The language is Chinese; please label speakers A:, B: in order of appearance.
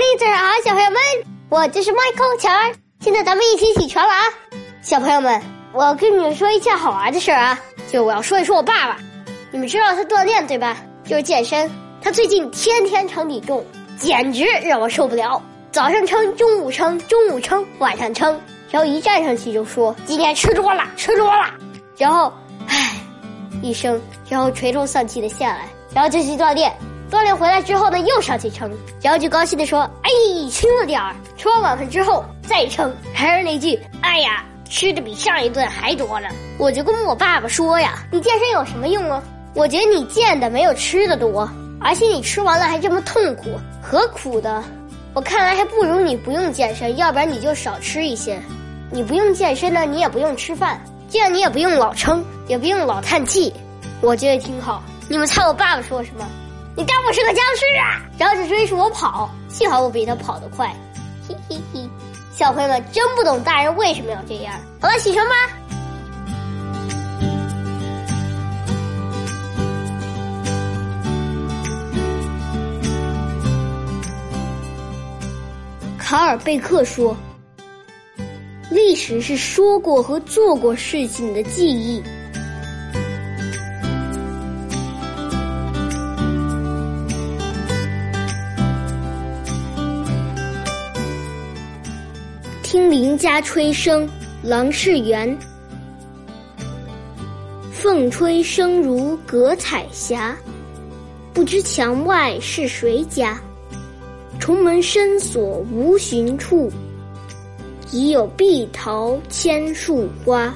A: 迎早上好，小朋友们，我就是 Michael 乔儿。现在咱们一起起床了啊，小朋友们，我跟你们说一件好玩的事儿啊，就我要说一说我爸爸。你们知道他锻炼对吧？就是健身。他最近天天称体重，简直让我受不了。早上称，中午称，中午称，晚上称，然后一站上去就说今天吃多了，吃多了，然后唉一声，然后垂头丧气的下来，然后就去锻炼。锻炼回来之后呢，又上去称，然后就高兴的说：“哎，轻了点儿。”吃完晚饭之后再称，还是那句：“哎呀，吃的比上一顿还多了。”我就跟我爸爸说呀：“你健身有什么用啊？我觉得你健的没有吃的多，而且你吃完了还这么痛苦，何苦的？我看来还不如你不用健身，要不然你就少吃一些。你不用健身呢，你也不用吃饭，这样你也不用老称，也不用老叹气，我觉得挺好。你们猜我爸爸说什么？”你当我是个僵尸啊！然后就追着我跑，幸好我比他跑得快，嘿嘿嘿！小朋友们真不懂大人为什么要这样。好了，起床吧。卡尔贝克说：“历史是说过和做过事情的记忆。”听邻家吹笙，郎世元。凤吹声如隔彩霞，不知墙外是谁家。重门深锁无寻处，已有碧桃千树花。